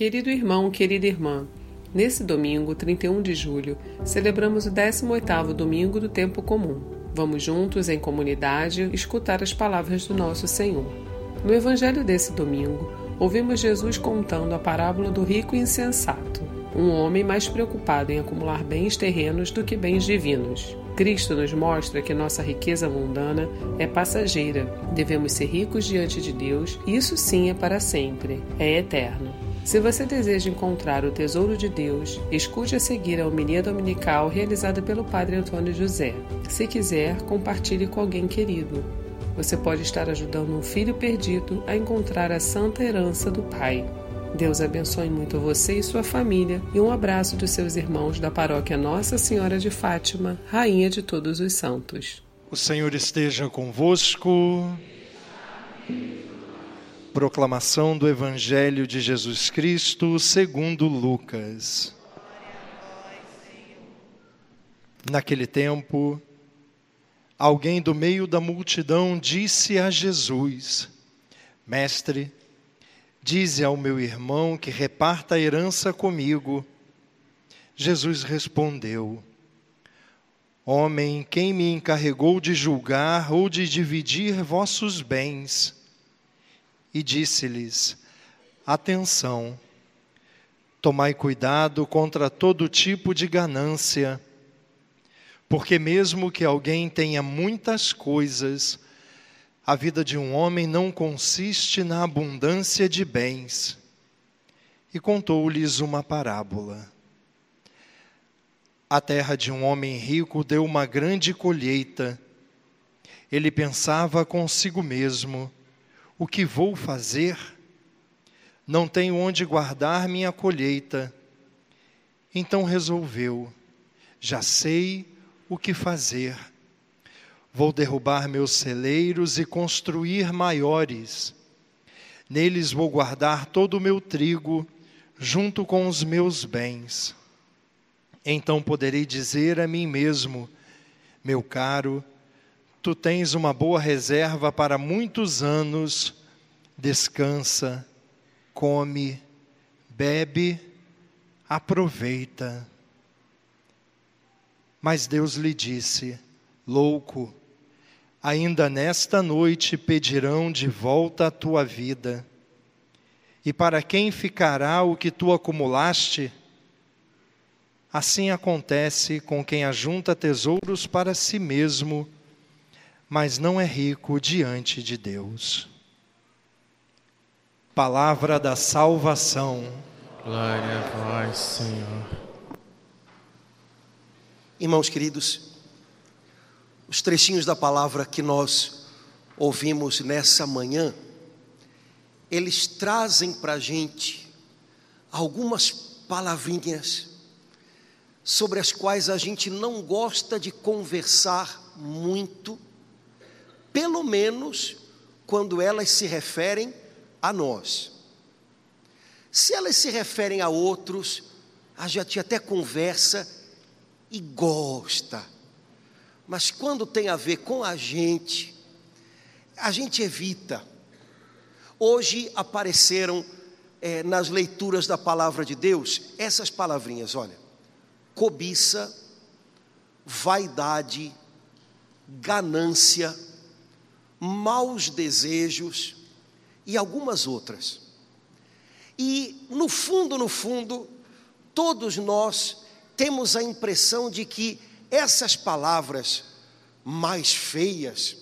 Querido irmão, querida irmã, nesse domingo, 31 de julho, celebramos o 18º domingo do tempo comum. Vamos juntos em comunidade escutar as palavras do nosso Senhor. No evangelho desse domingo, ouvimos Jesus contando a parábola do rico insensato, um homem mais preocupado em acumular bens terrenos do que bens divinos. Cristo nos mostra que nossa riqueza mundana é passageira. Devemos ser ricos diante de Deus, isso sim é para sempre, é eterno. Se você deseja encontrar o tesouro de Deus, escute a seguir a homilia dominical realizada pelo Padre Antônio José. Se quiser, compartilhe com alguém querido. Você pode estar ajudando um filho perdido a encontrar a santa herança do Pai. Deus abençoe muito você e sua família e um abraço dos seus irmãos da paróquia Nossa Senhora de Fátima, Rainha de Todos os Santos. O Senhor esteja convosco. Proclamação do Evangelho de Jesus Cristo segundo Lucas. Naquele tempo, alguém do meio da multidão disse a Jesus: Mestre, dize ao meu irmão que reparta a herança comigo. Jesus respondeu: Homem, quem me encarregou de julgar ou de dividir vossos bens? E disse-lhes: Atenção, tomai cuidado contra todo tipo de ganância, porque mesmo que alguém tenha muitas coisas, a vida de um homem não consiste na abundância de bens. E contou-lhes uma parábola. A terra de um homem rico deu uma grande colheita. Ele pensava consigo mesmo: o que vou fazer? Não tenho onde guardar minha colheita. Então resolveu: já sei o que fazer. Vou derrubar meus celeiros e construir maiores. Neles vou guardar todo o meu trigo, junto com os meus bens. Então poderei dizer a mim mesmo: meu caro, Tu tens uma boa reserva para muitos anos, descansa, come, bebe, aproveita. Mas Deus lhe disse: Louco, ainda nesta noite pedirão de volta a tua vida. E para quem ficará o que tu acumulaste? Assim acontece com quem ajunta tesouros para si mesmo mas não é rico diante de Deus. Palavra da salvação. Glória a vós, Senhor. Irmãos queridos, os trechinhos da palavra que nós ouvimos nessa manhã, eles trazem para a gente algumas palavrinhas sobre as quais a gente não gosta de conversar muito pelo menos quando elas se referem a nós. Se elas se referem a outros, a gente até conversa e gosta. Mas quando tem a ver com a gente, a gente evita. Hoje apareceram é, nas leituras da palavra de Deus essas palavrinhas, olha: cobiça, vaidade, ganância, maus desejos e algumas outras. E no fundo, no fundo, todos nós temos a impressão de que essas palavras mais feias,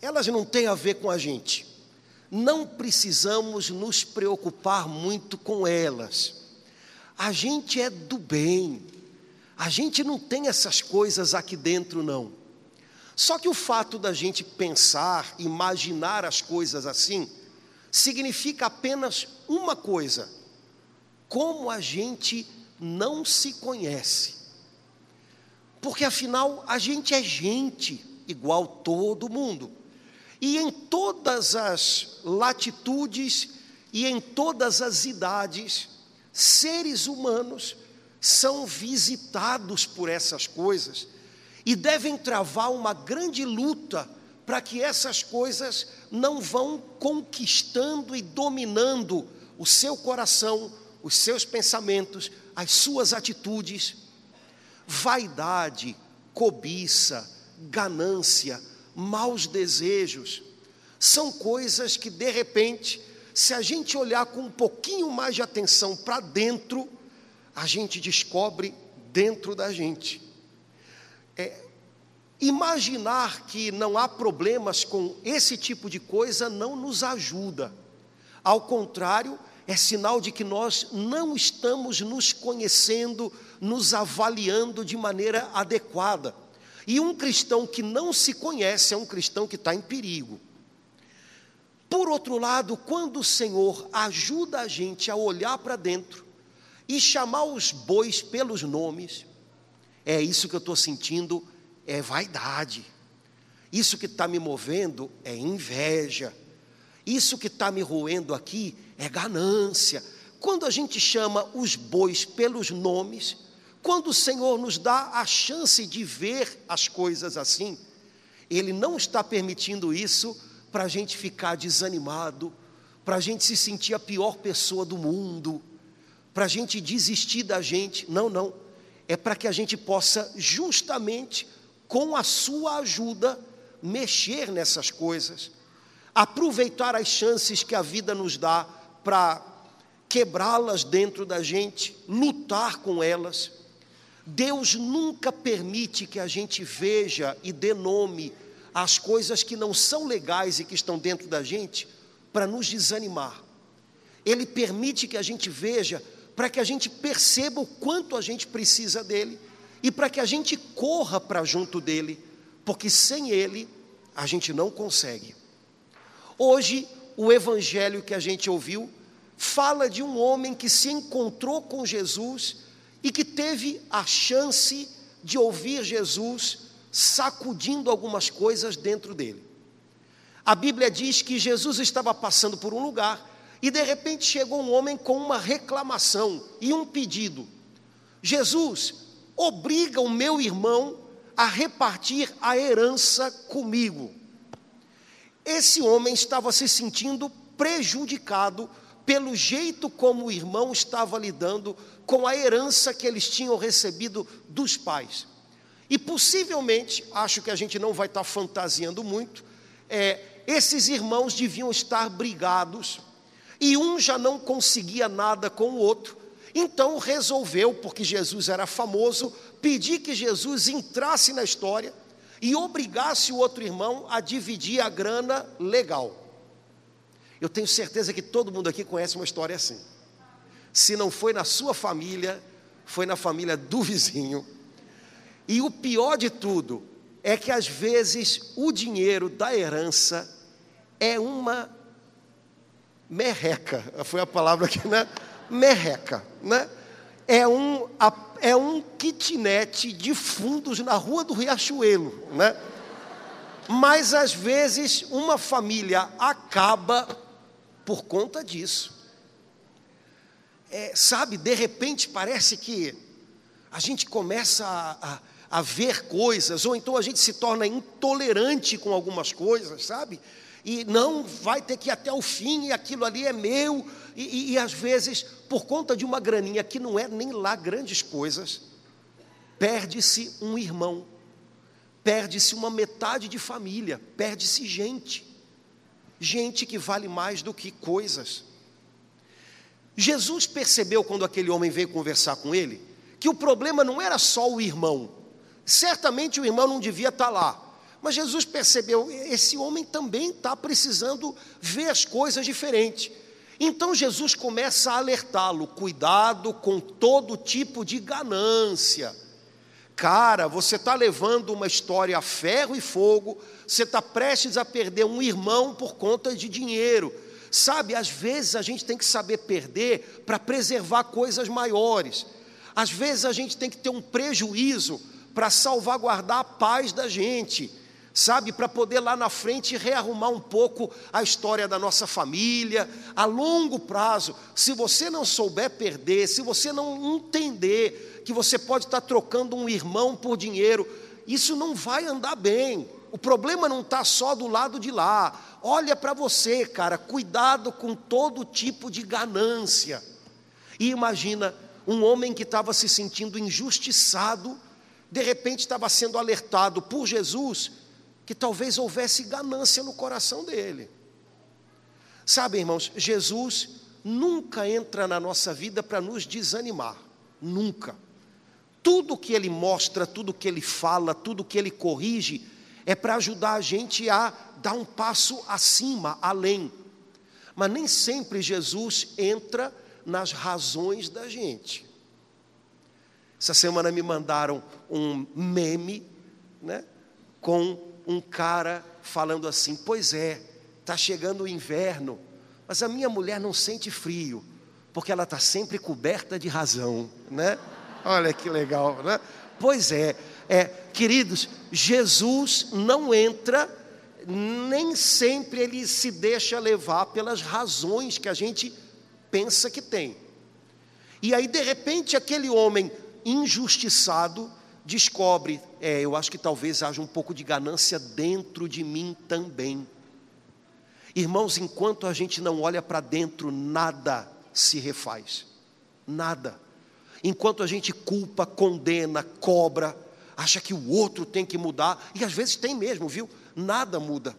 elas não têm a ver com a gente. Não precisamos nos preocupar muito com elas. A gente é do bem. A gente não tem essas coisas aqui dentro, não. Só que o fato da gente pensar, imaginar as coisas assim, significa apenas uma coisa: como a gente não se conhece. Porque afinal a gente é gente, igual todo mundo. E em todas as latitudes e em todas as idades, seres humanos são visitados por essas coisas e devem travar uma grande luta para que essas coisas não vão conquistando e dominando o seu coração, os seus pensamentos, as suas atitudes. Vaidade, cobiça, ganância, maus desejos, são coisas que de repente, se a gente olhar com um pouquinho mais de atenção para dentro, a gente descobre dentro da gente. É, imaginar que não há problemas com esse tipo de coisa não nos ajuda. Ao contrário, é sinal de que nós não estamos nos conhecendo, nos avaliando de maneira adequada. E um cristão que não se conhece é um cristão que está em perigo. Por outro lado, quando o Senhor ajuda a gente a olhar para dentro e chamar os bois pelos nomes, é isso que eu estou sentindo, é vaidade. Isso que está me movendo é inveja. Isso que está me roendo aqui é ganância. Quando a gente chama os bois pelos nomes, quando o Senhor nos dá a chance de ver as coisas assim, Ele não está permitindo isso para a gente ficar desanimado, para a gente se sentir a pior pessoa do mundo, para a gente desistir da gente. Não, não. É para que a gente possa, justamente com a Sua ajuda, mexer nessas coisas aproveitar as chances que a vida nos dá para quebrá-las dentro da gente, lutar com elas. Deus nunca permite que a gente veja e dê nome às coisas que não são legais e que estão dentro da gente para nos desanimar. Ele permite que a gente veja para que a gente perceba o quanto a gente precisa dele e para que a gente corra para junto dele, porque sem ele a gente não consegue. Hoje, o evangelho que a gente ouviu fala de um homem que se encontrou com Jesus e que teve a chance de ouvir Jesus sacudindo algumas coisas dentro dele. A Bíblia diz que Jesus estava passando por um lugar e de repente chegou um homem com uma reclamação e um pedido: Jesus, obriga o meu irmão a repartir a herança comigo. Esse homem estava se sentindo prejudicado pelo jeito como o irmão estava lidando com a herança que eles tinham recebido dos pais. E possivelmente, acho que a gente não vai estar fantasiando muito, é, esses irmãos deviam estar brigados, e um já não conseguia nada com o outro, então resolveu, porque Jesus era famoso, pedir que Jesus entrasse na história e obrigasse o outro irmão a dividir a grana legal. Eu tenho certeza que todo mundo aqui conhece uma história assim. Se não foi na sua família, foi na família do vizinho. E o pior de tudo é que às vezes o dinheiro da herança é uma merreca. Foi a palavra aqui, né? Merreca, né? É um é um kitnet de fundos na rua do Riachuelo, né? Mas às vezes uma família acaba por conta disso. É, sabe, de repente parece que a gente começa a, a, a ver coisas, ou então a gente se torna intolerante com algumas coisas, sabe? E não vai ter que ir até o fim, e aquilo ali é meu, e, e, e às vezes, por conta de uma graninha que não é nem lá grandes coisas, perde-se um irmão, perde-se uma metade de família, perde-se gente, gente que vale mais do que coisas. Jesus percebeu quando aquele homem veio conversar com ele, que o problema não era só o irmão, certamente o irmão não devia estar lá, mas Jesus percebeu, esse homem também está precisando ver as coisas diferentes. Então Jesus começa a alertá-lo: cuidado com todo tipo de ganância. Cara, você está levando uma história a ferro e fogo, você está prestes a perder um irmão por conta de dinheiro. Sabe, às vezes a gente tem que saber perder para preservar coisas maiores. Às vezes a gente tem que ter um prejuízo para salvaguardar a paz da gente sabe, para poder lá na frente rearrumar um pouco a história da nossa família, a longo prazo. Se você não souber perder, se você não entender que você pode estar trocando um irmão por dinheiro, isso não vai andar bem. O problema não está só do lado de lá. Olha para você, cara, cuidado com todo tipo de ganância. E imagina um homem que estava se sentindo injustiçado, de repente estava sendo alertado por Jesus que talvez houvesse ganância no coração dele. Sabe, irmãos, Jesus nunca entra na nossa vida para nos desanimar, nunca. Tudo que ele mostra, tudo que ele fala, tudo que ele corrige, é para ajudar a gente a dar um passo acima, além. Mas nem sempre Jesus entra nas razões da gente. Essa semana me mandaram um meme, né, com um cara falando assim: Pois é, está chegando o inverno, mas a minha mulher não sente frio, porque ela está sempre coberta de razão, né? Olha que legal, né? Pois é, é, queridos, Jesus não entra, nem sempre ele se deixa levar pelas razões que a gente pensa que tem. E aí, de repente, aquele homem injustiçado descobre: é, eu acho que talvez haja um pouco de ganância dentro de mim também. Irmãos, enquanto a gente não olha para dentro, nada se refaz. Nada. Enquanto a gente culpa, condena, cobra, acha que o outro tem que mudar, e às vezes tem mesmo, viu? Nada muda.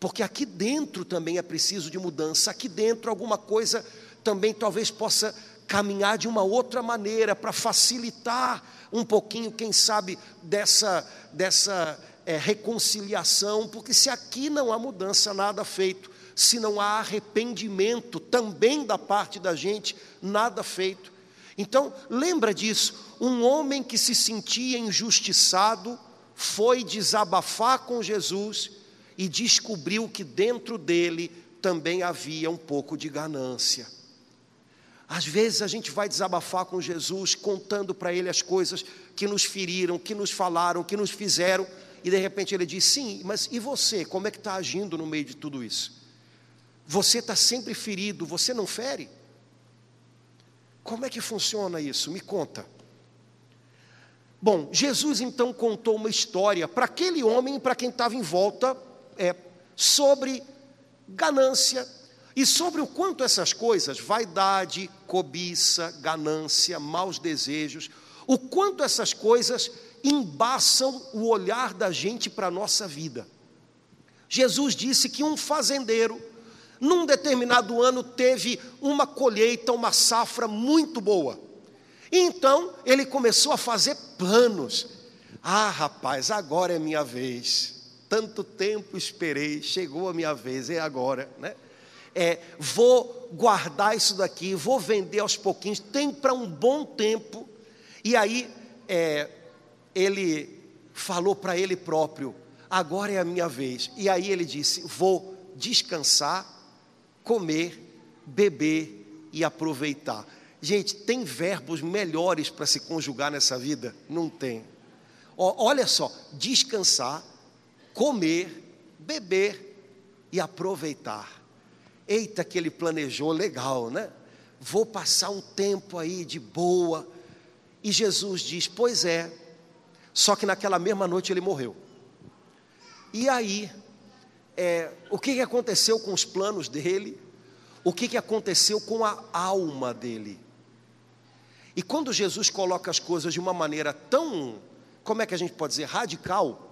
Porque aqui dentro também é preciso de mudança, aqui dentro alguma coisa também talvez possa caminhar de uma outra maneira para facilitar um pouquinho, quem sabe, dessa, dessa é, reconciliação, porque se aqui não há mudança, nada feito, se não há arrependimento também da parte da gente, nada feito. Então, lembra disso, um homem que se sentia injustiçado foi desabafar com Jesus e descobriu que dentro dele também havia um pouco de ganância. Às vezes a gente vai desabafar com Jesus, contando para ele as coisas que nos feriram, que nos falaram, que nos fizeram, e de repente ele diz: Sim, mas e você? Como é que está agindo no meio de tudo isso? Você está sempre ferido, você não fere? Como é que funciona isso? Me conta. Bom, Jesus então contou uma história para aquele homem para quem estava em volta é, sobre ganância e sobre o quanto essas coisas, vaidade, cobiça, ganância, maus desejos, o quanto essas coisas embaçam o olhar da gente para a nossa vida. Jesus disse que um fazendeiro num determinado ano teve uma colheita, uma safra muito boa. Então ele começou a fazer planos. Ah, rapaz, agora é minha vez. Tanto tempo esperei, chegou a minha vez, é agora, né? É, vou guardar isso daqui, vou vender aos pouquinhos, tem para um bom tempo. E aí é, ele falou para ele próprio: agora é a minha vez. E aí ele disse: vou descansar comer, beber e aproveitar. Gente, tem verbos melhores para se conjugar nessa vida? Não tem. olha só: descansar, comer, beber e aproveitar. Eita, que ele planejou legal, né? Vou passar um tempo aí de boa. E Jesus diz: Pois é. Só que naquela mesma noite ele morreu. E aí, é, o que, aconteceu com os planos dele, o que aconteceu com a alma dele. E quando Jesus coloca as coisas de uma maneira tão, como é que a gente pode dizer, radical,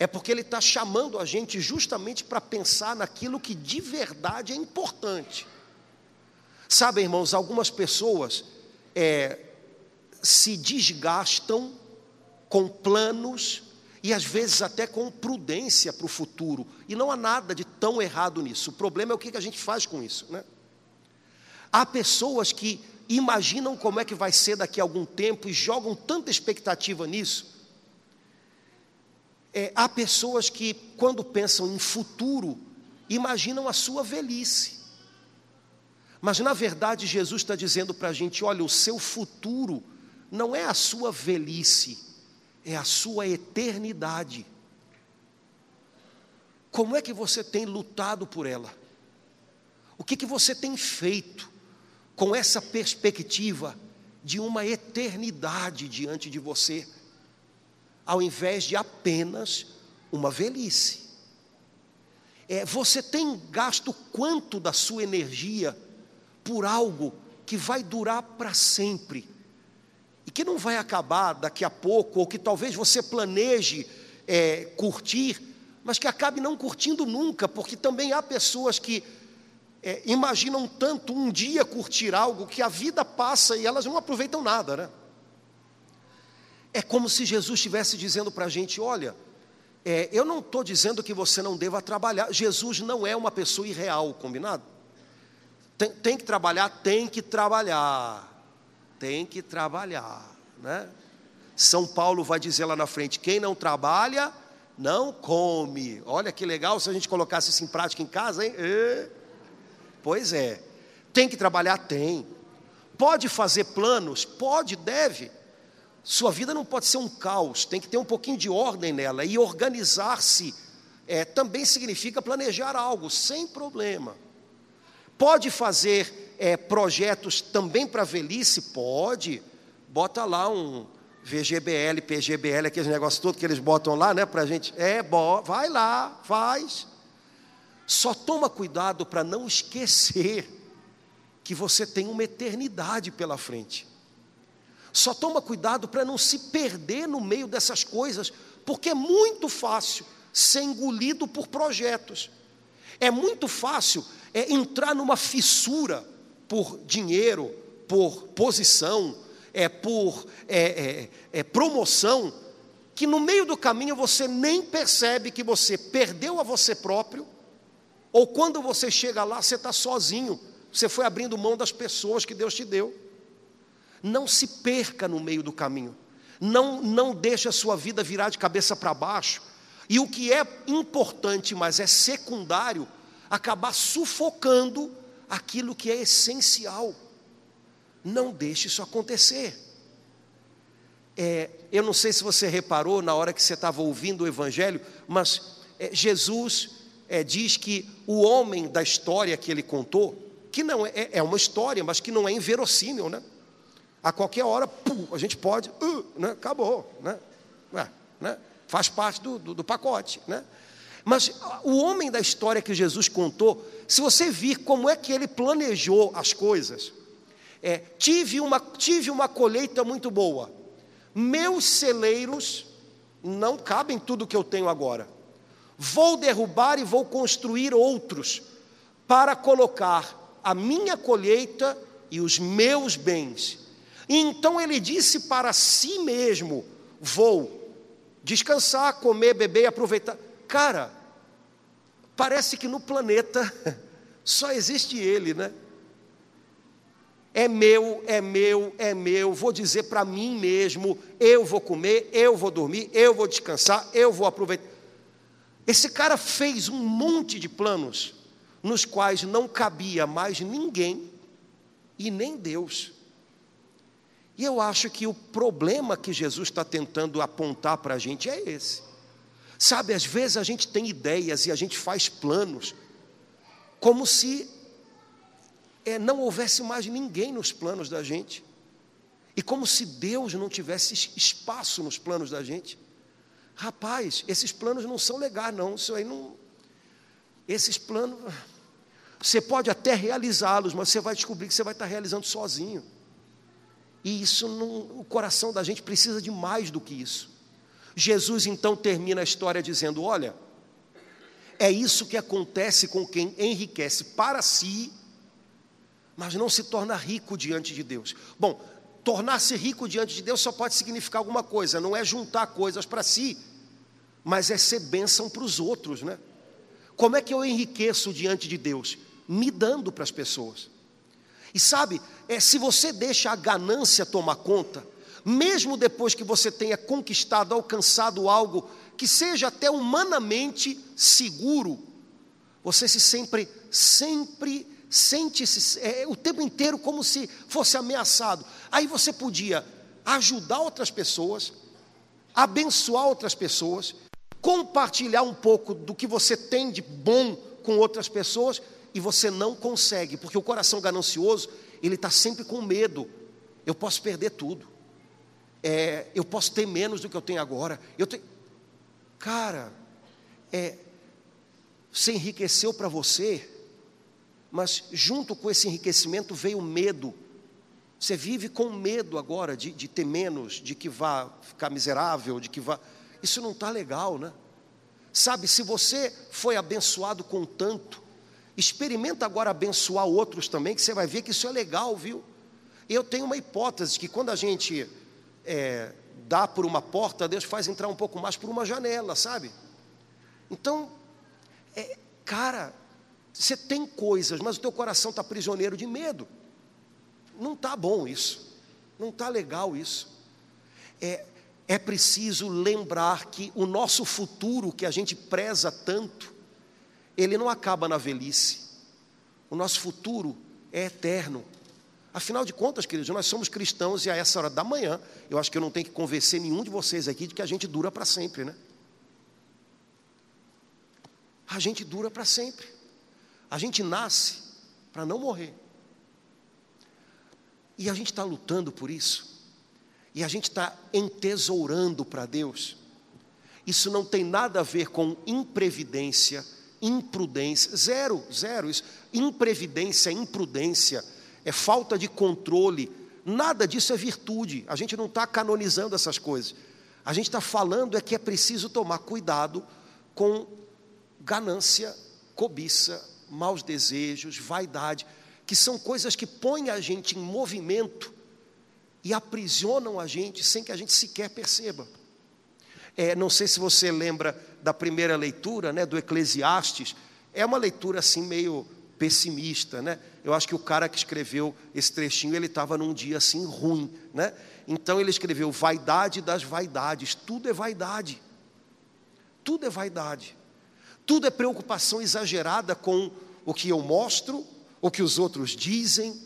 é porque ele está chamando a gente justamente para pensar naquilo que de verdade é importante. Sabe, irmãos, algumas pessoas é, se desgastam com planos e às vezes até com prudência para o futuro. E não há nada de tão errado nisso. O problema é o que a gente faz com isso. Né? Há pessoas que imaginam como é que vai ser daqui a algum tempo e jogam tanta expectativa nisso. É, há pessoas que, quando pensam em futuro, imaginam a sua velhice. Mas, na verdade, Jesus está dizendo para a gente: olha, o seu futuro não é a sua velhice é a sua eternidade. Como é que você tem lutado por ela? O que, que você tem feito com essa perspectiva de uma eternidade diante de você, ao invés de apenas uma velhice? É, você tem gasto quanto da sua energia por algo que vai durar para sempre e que não vai acabar daqui a pouco, ou que talvez você planeje é, curtir, mas que acabe não curtindo nunca, porque também há pessoas que é, imaginam tanto um dia curtir algo que a vida passa e elas não aproveitam nada, né? É como se Jesus estivesse dizendo para a gente: olha, é, eu não estou dizendo que você não deva trabalhar. Jesus não é uma pessoa irreal, combinado? Tem, tem que trabalhar, tem que trabalhar, tem que trabalhar, né? São Paulo vai dizer lá na frente: quem não trabalha, não come. Olha que legal se a gente colocasse isso em prática em casa, hein? E, pois é. Tem que trabalhar? Tem. Pode fazer planos? Pode, deve. Sua vida não pode ser um caos, tem que ter um pouquinho de ordem nela. E organizar-se é, também significa planejar algo, sem problema. Pode fazer é, projetos também para velhice? Pode. Bota lá um VGBL, PGBL, aqueles negócios todos que eles botam lá, né, para a gente. É, bom, vai lá, faz. Só toma cuidado para não esquecer que você tem uma eternidade pela frente. Só toma cuidado para não se perder no meio dessas coisas, porque é muito fácil ser engolido por projetos. É muito fácil é, entrar numa fissura por dinheiro, por posição, é, por é, é, é, promoção, que no meio do caminho você nem percebe que você perdeu a você próprio, ou quando você chega lá, você está sozinho, você foi abrindo mão das pessoas que Deus te deu. Não se perca no meio do caminho. Não, não deixe a sua vida virar de cabeça para baixo. E o que é importante, mas é secundário, acabar sufocando aquilo que é essencial. Não deixe isso acontecer. É, eu não sei se você reparou na hora que você estava ouvindo o Evangelho, mas é, Jesus é, diz que o homem da história que ele contou, que não é, é uma história, mas que não é inverossímil, né? A qualquer hora, pum, a gente pode, uh, né, acabou, né? Né? Faz parte do, do, do pacote, né? Mas o homem da história que Jesus contou, se você vir como é que ele planejou as coisas, é, tive, uma, tive uma colheita muito boa, meus celeiros não cabem tudo que eu tenho agora, vou derrubar e vou construir outros, para colocar a minha colheita e os meus bens então ele disse para si mesmo: Vou descansar, comer, beber aproveitar. Cara, parece que no planeta só existe ele, né? É meu, é meu, é meu. Vou dizer para mim mesmo: eu vou comer, eu vou dormir, eu vou descansar, eu vou aproveitar. Esse cara fez um monte de planos nos quais não cabia mais ninguém e nem Deus. E eu acho que o problema que Jesus está tentando apontar para a gente é esse. Sabe, às vezes a gente tem ideias e a gente faz planos, como se é, não houvesse mais ninguém nos planos da gente, e como se Deus não tivesse espaço nos planos da gente. Rapaz, esses planos não são legais, não. Isso aí não. Esses planos. Você pode até realizá-los, mas você vai descobrir que você vai estar realizando sozinho. E isso não, o coração da gente precisa de mais do que isso. Jesus então termina a história dizendo: Olha, é isso que acontece com quem enriquece para si, mas não se torna rico diante de Deus. Bom, tornar-se rico diante de Deus só pode significar alguma coisa, não é juntar coisas para si, mas é ser bênção para os outros, né? Como é que eu enriqueço diante de Deus? Me dando para as pessoas. E sabe, é, se você deixa a ganância tomar conta, mesmo depois que você tenha conquistado, alcançado algo que seja até humanamente seguro, você se sempre, sempre sente -se, é, o tempo inteiro como se fosse ameaçado. Aí você podia ajudar outras pessoas, abençoar outras pessoas, compartilhar um pouco do que você tem de bom com outras pessoas e você não consegue, porque o coração ganancioso, ele está sempre com medo. Eu posso perder tudo. É, eu posso ter menos do que eu tenho agora. Eu tenho... Cara, é, você enriqueceu para você, mas junto com esse enriquecimento veio medo Você vive com medo agora de, de ter menos, de que vá ficar miserável, de que vá. Isso não está legal, né? Sabe, se você foi abençoado com tanto, experimenta agora abençoar outros também, que você vai ver que isso é legal, viu? Eu tenho uma hipótese que quando a gente é, dá por uma porta, Deus faz entrar um pouco mais por uma janela, sabe? Então, é, cara, você tem coisas, mas o teu coração está prisioneiro de medo. Não está bom isso, não está legal isso. É, é preciso lembrar que o nosso futuro, que a gente preza tanto, ele não acaba na velhice. O nosso futuro é eterno. Afinal de contas, queridos, nós somos cristãos e a essa hora da manhã, eu acho que eu não tenho que convencer nenhum de vocês aqui de que a gente dura para sempre, né? A gente dura para sempre. A gente nasce para não morrer. E a gente está lutando por isso. E a gente está entesourando para Deus. Isso não tem nada a ver com imprevidência, imprudência. Zero, zero. Isso. Imprevidência, imprudência, é falta de controle. Nada disso é virtude. A gente não está canonizando essas coisas. A gente está falando é que é preciso tomar cuidado com ganância, cobiça, maus desejos, vaidade que são coisas que põem a gente em movimento e aprisionam a gente sem que a gente sequer perceba. É, não sei se você lembra da primeira leitura, né, do Eclesiastes, é uma leitura assim meio pessimista, né? Eu acho que o cara que escreveu esse trechinho, ele estava num dia assim ruim, né? Então ele escreveu vaidade das vaidades, tudo é vaidade. Tudo é vaidade. Tudo é preocupação exagerada com o que eu mostro, o que os outros dizem,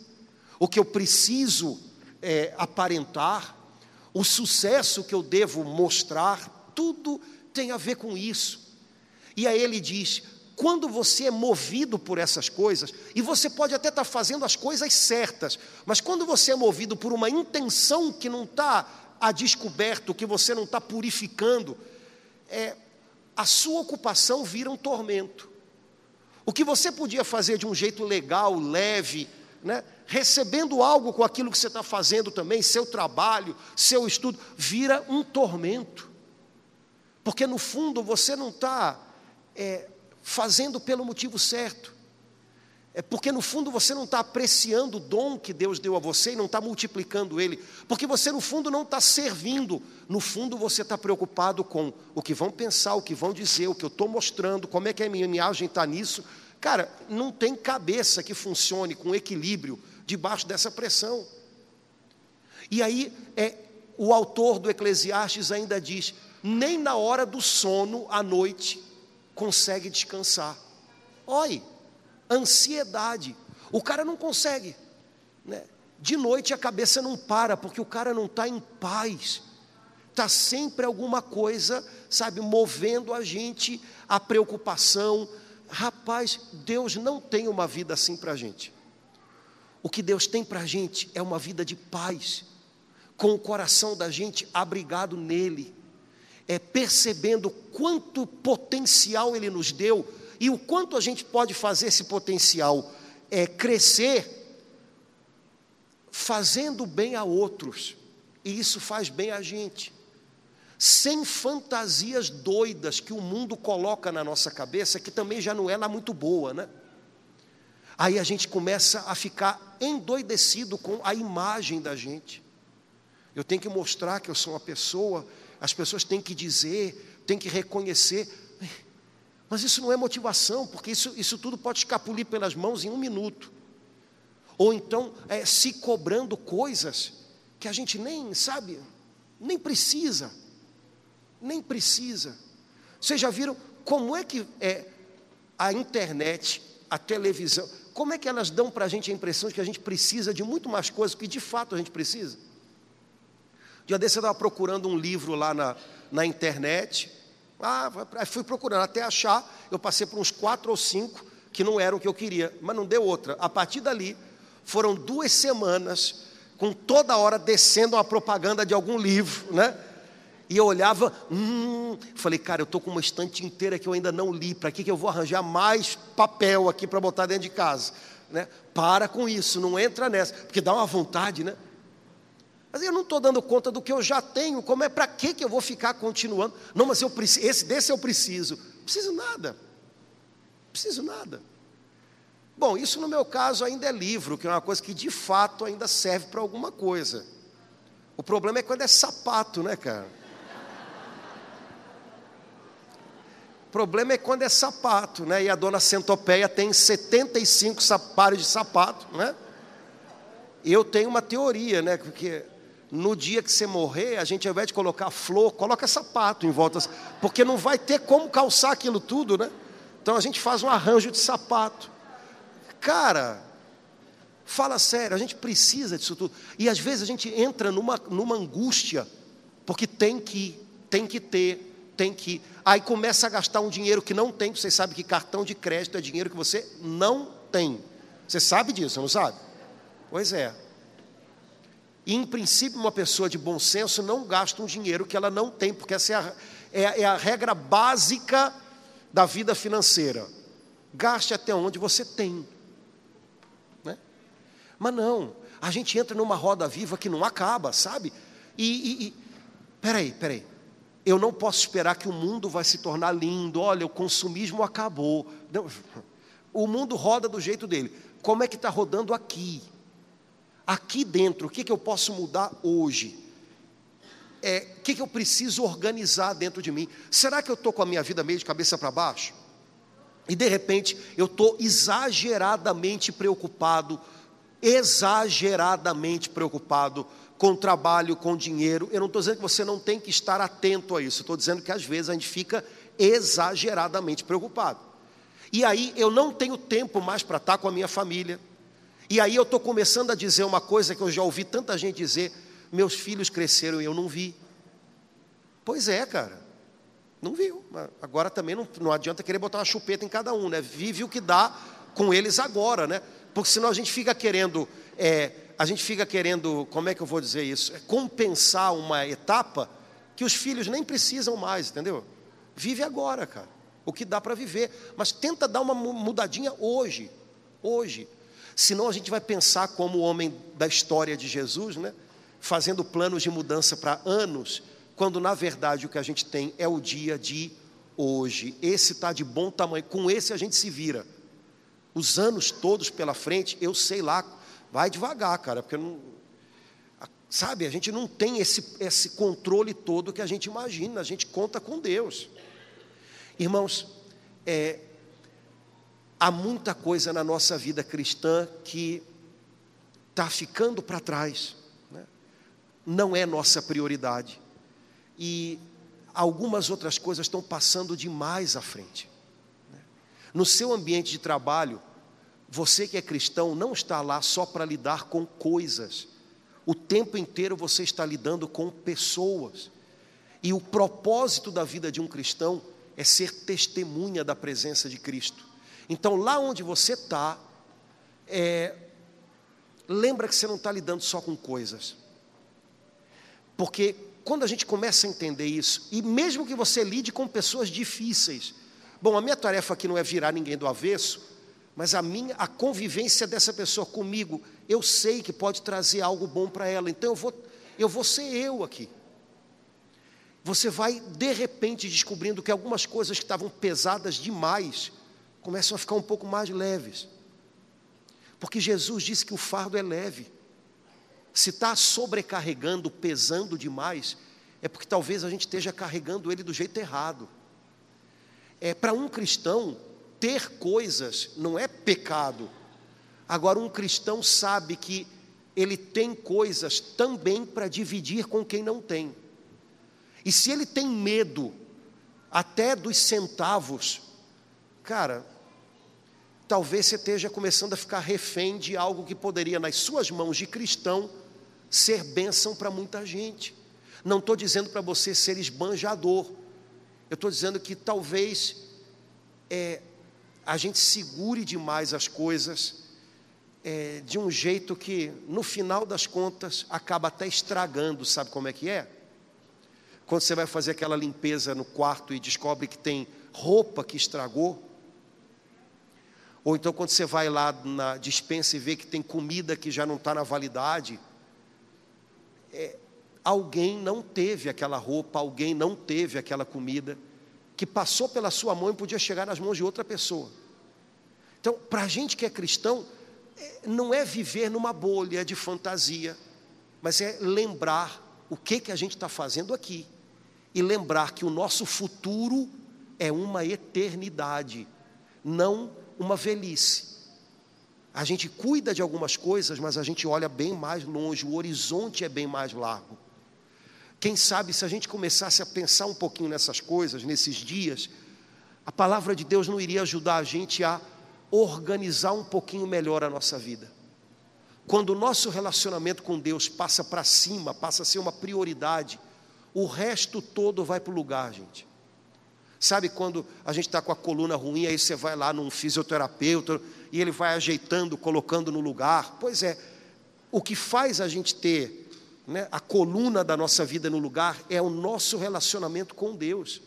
o que eu preciso é, aparentar, o sucesso que eu devo mostrar, tudo tem a ver com isso. E aí ele diz: quando você é movido por essas coisas, e você pode até estar fazendo as coisas certas, mas quando você é movido por uma intenção que não está a descoberto, que você não está purificando, é, a sua ocupação vira um tormento. O que você podia fazer de um jeito legal, leve, né? recebendo algo com aquilo que você está fazendo também, seu trabalho, seu estudo, vira um tormento. Porque no fundo você não está é, fazendo pelo motivo certo. É porque no fundo você não está apreciando o dom que Deus deu a você e não está multiplicando ele. Porque você no fundo não está servindo. No fundo você está preocupado com o que vão pensar, o que vão dizer, o que eu estou mostrando, como é que a minha imagem está nisso. Cara, não tem cabeça que funcione com equilíbrio debaixo dessa pressão. E aí é, o autor do Eclesiastes ainda diz: nem na hora do sono à noite consegue descansar. Olha ansiedade. O cara não consegue. Né? De noite a cabeça não para, porque o cara não está em paz. Está sempre alguma coisa, sabe, movendo a gente, a preocupação. Rapaz, Deus não tem uma vida assim para a gente. O que Deus tem para a gente é uma vida de paz, com o coração da gente abrigado nele, é percebendo quanto potencial Ele nos deu e o quanto a gente pode fazer esse potencial é, crescer fazendo bem a outros, e isso faz bem a gente, sem fantasias doidas que o mundo coloca na nossa cabeça, que também já não é lá muito boa, né? Aí a gente começa a ficar endoidecido com a imagem da gente. Eu tenho que mostrar que eu sou uma pessoa, as pessoas têm que dizer, têm que reconhecer. Mas isso não é motivação, porque isso, isso tudo pode escapulir pelas mãos em um minuto. Ou então é, se cobrando coisas que a gente nem sabe, nem precisa, nem precisa. Vocês já viram como é que é a internet, a televisão, como é que elas dão para a gente a impressão de que a gente precisa de muito mais coisas que de fato a gente precisa? Dia desse eu estava procurando um livro lá na, na internet, ah, fui procurando até achar, eu passei por uns quatro ou cinco que não eram o que eu queria, mas não deu outra. A partir dali, foram duas semanas com toda hora descendo uma propaganda de algum livro, né? E eu olhava, hum, falei, cara, eu estou com uma estante inteira que eu ainda não li, para que, que eu vou arranjar mais papel aqui para botar dentro de casa? Né? Para com isso, não entra nessa, porque dá uma vontade, né? Mas eu não estou dando conta do que eu já tenho, como é para que eu vou ficar continuando? Não, mas eu preciso, esse desse eu preciso. Preciso nada. Preciso nada. Bom, isso no meu caso ainda é livro, que é uma coisa que de fato ainda serve para alguma coisa. O problema é quando é sapato, né, cara? O problema é quando é sapato, né? E a dona Centopeia tem 75 pares de sapato, né? Eu tenho uma teoria, né? Porque no dia que você morrer, a gente ao invés de colocar flor, coloca sapato em volta, porque não vai ter como calçar aquilo tudo, né? Então a gente faz um arranjo de sapato. Cara, fala sério, a gente precisa disso tudo. E às vezes a gente entra numa, numa angústia, porque tem que, tem que ter, tem que. Aí começa a gastar um dinheiro que não tem, você sabe que cartão de crédito é dinheiro que você não tem. Você sabe disso, não sabe? Pois é. E, em princípio, uma pessoa de bom senso não gasta um dinheiro que ela não tem, porque essa é a, é, é a regra básica da vida financeira. Gaste até onde você tem. Mas não, a gente entra numa roda viva que não acaba, sabe? E, e, e peraí, peraí. Eu não posso esperar que o mundo vai se tornar lindo. Olha, o consumismo acabou. O mundo roda do jeito dele. Como é que está rodando aqui? Aqui dentro, o que, que eu posso mudar hoje? É, o que, que eu preciso organizar dentro de mim? Será que eu estou com a minha vida meio de cabeça para baixo? E de repente eu estou exageradamente preocupado exageradamente preocupado com trabalho, com dinheiro. Eu não estou dizendo que você não tem que estar atento a isso, estou dizendo que às vezes a gente fica exageradamente preocupado. E aí eu não tenho tempo mais para estar com a minha família. E aí eu estou começando a dizer uma coisa que eu já ouvi tanta gente dizer: meus filhos cresceram e eu não vi. Pois é, cara, não viu. Agora também não, não adianta querer botar uma chupeta em cada um, né? Vive o que dá com eles agora, né? porque senão a gente fica querendo, é, a gente fica querendo, como é que eu vou dizer isso? É compensar uma etapa que os filhos nem precisam mais, entendeu? Vive agora, cara, o que dá para viver, mas tenta dar uma mudadinha hoje, hoje. Senão a gente vai pensar como o homem da história de Jesus, né? Fazendo planos de mudança para anos, quando na verdade o que a gente tem é o dia de hoje. Esse está de bom tamanho, com esse a gente se vira os anos todos pela frente, eu sei lá, vai devagar, cara, porque não, sabe, a gente não tem esse, esse controle todo que a gente imagina, a gente conta com Deus. Irmãos, é, há muita coisa na nossa vida cristã que está ficando para trás, né? não é nossa prioridade, e algumas outras coisas estão passando demais à frente. No seu ambiente de trabalho, você que é cristão não está lá só para lidar com coisas. O tempo inteiro você está lidando com pessoas. E o propósito da vida de um cristão é ser testemunha da presença de Cristo. Então, lá onde você está, é, lembra que você não está lidando só com coisas. Porque quando a gente começa a entender isso, e mesmo que você lide com pessoas difíceis, Bom, a minha tarefa aqui não é virar ninguém do avesso, mas a minha a convivência dessa pessoa comigo, eu sei que pode trazer algo bom para ela. Então eu vou eu vou ser eu aqui. Você vai de repente descobrindo que algumas coisas que estavam pesadas demais começam a ficar um pouco mais leves. Porque Jesus disse que o fardo é leve. Se está sobrecarregando, pesando demais, é porque talvez a gente esteja carregando ele do jeito errado. É, Para um cristão, ter coisas não é pecado. Agora, um cristão sabe que ele tem coisas também para dividir com quem não tem. E se ele tem medo até dos centavos, cara, talvez você esteja começando a ficar refém de algo que poderia, nas suas mãos de cristão, ser bênção para muita gente. Não estou dizendo para você ser esbanjador, eu estou dizendo que talvez é, a gente segure demais as coisas é, de um jeito que, no final das contas, acaba até estragando. Sabe como é que é? Quando você vai fazer aquela limpeza no quarto e descobre que tem roupa que estragou. Ou então, quando você vai lá na dispensa e vê que tem comida que já não está na validade. É, alguém não teve aquela roupa, alguém não teve aquela comida, que passou pela sua mão e podia chegar nas mãos de outra pessoa. Então, para a gente que é cristão, é, não é viver numa bolha de fantasia, mas é lembrar o que, que a gente está fazendo aqui e lembrar que o nosso futuro é uma eternidade, não uma velhice. A gente cuida de algumas coisas, mas a gente olha bem mais longe, o horizonte é bem mais largo. Quem sabe se a gente começasse a pensar um pouquinho nessas coisas, nesses dias, a palavra de Deus não iria ajudar a gente a organizar um pouquinho melhor a nossa vida. Quando o nosso relacionamento com Deus passa para cima, passa a ser uma prioridade, o resto todo vai para o lugar, gente. Sabe quando a gente está com a coluna ruim, aí você vai lá num fisioterapeuta e ele vai ajeitando, colocando no lugar? Pois é, o que faz a gente ter né, a coluna da nossa vida no lugar é o nosso relacionamento com Deus.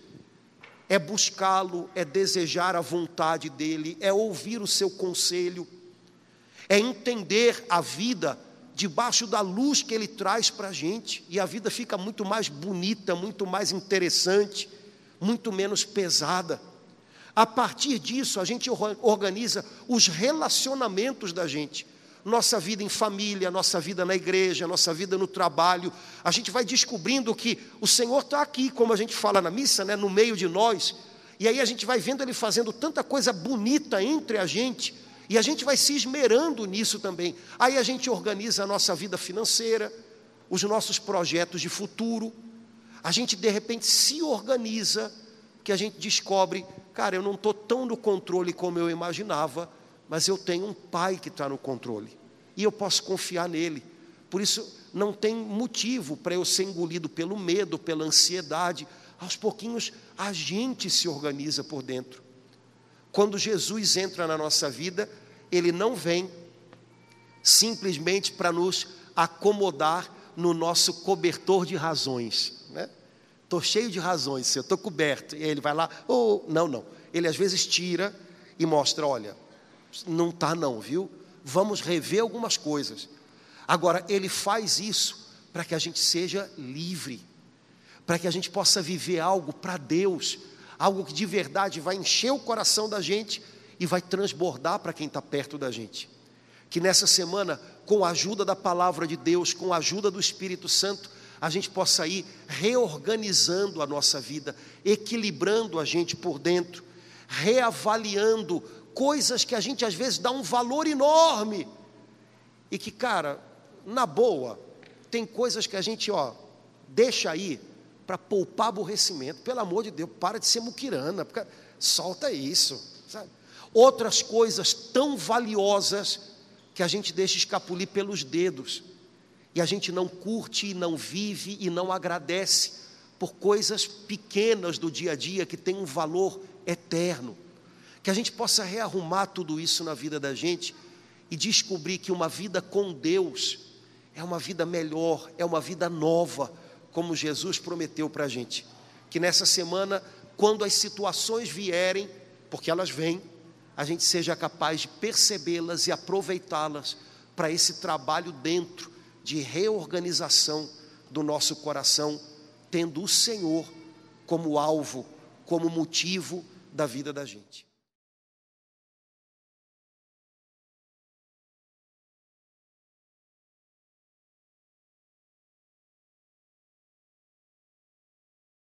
É buscá-lo, é desejar a vontade dEle, é ouvir o seu conselho, é entender a vida debaixo da luz que Ele traz para a gente, e a vida fica muito mais bonita, muito mais interessante, muito menos pesada. A partir disso, a gente organiza os relacionamentos da gente, nossa vida em família, nossa vida na igreja, nossa vida no trabalho. A gente vai descobrindo que o Senhor está aqui, como a gente fala na missa, né, no meio de nós, e aí a gente vai vendo Ele fazendo tanta coisa bonita entre a gente e a gente vai se esmerando nisso também. Aí a gente organiza a nossa vida financeira, os nossos projetos de futuro. A gente de repente se organiza, que a gente descobre, cara, eu não estou tão no controle como eu imaginava, mas eu tenho um pai que está no controle. E eu posso confiar nele. Por isso, não tem motivo para eu ser engolido pelo medo, pela ansiedade. Aos pouquinhos, a gente se organiza por dentro. Quando Jesus entra na nossa vida, ele não vem simplesmente para nos acomodar no nosso cobertor de razões. Estou né? cheio de razões, eu estou coberto. E ele vai lá, oh, não, não. Ele às vezes tira e mostra: olha, não está, não, viu? Vamos rever algumas coisas. Agora, ele faz isso para que a gente seja livre, para que a gente possa viver algo para Deus, algo que de verdade vai encher o coração da gente e vai transbordar para quem está perto da gente. Que nessa semana, com a ajuda da palavra de Deus, com a ajuda do Espírito Santo, a gente possa ir reorganizando a nossa vida, equilibrando a gente por dentro, reavaliando coisas que a gente às vezes dá um valor enorme e que, cara, na boa, tem coisas que a gente, ó, deixa aí para poupar aborrecimento. Pelo amor de Deus, para de ser muquirana, solta isso, sabe? Outras coisas tão valiosas que a gente deixa escapulir pelos dedos e a gente não curte, e não vive e não agradece por coisas pequenas do dia a dia que têm um valor eterno. Que a gente possa rearrumar tudo isso na vida da gente e descobrir que uma vida com Deus é uma vida melhor, é uma vida nova como Jesus prometeu para a gente. Que nessa semana, quando as situações vierem, porque elas vêm, a gente seja capaz de percebê-las e aproveitá-las para esse trabalho dentro de reorganização do nosso coração, tendo o Senhor como alvo, como motivo da vida da gente.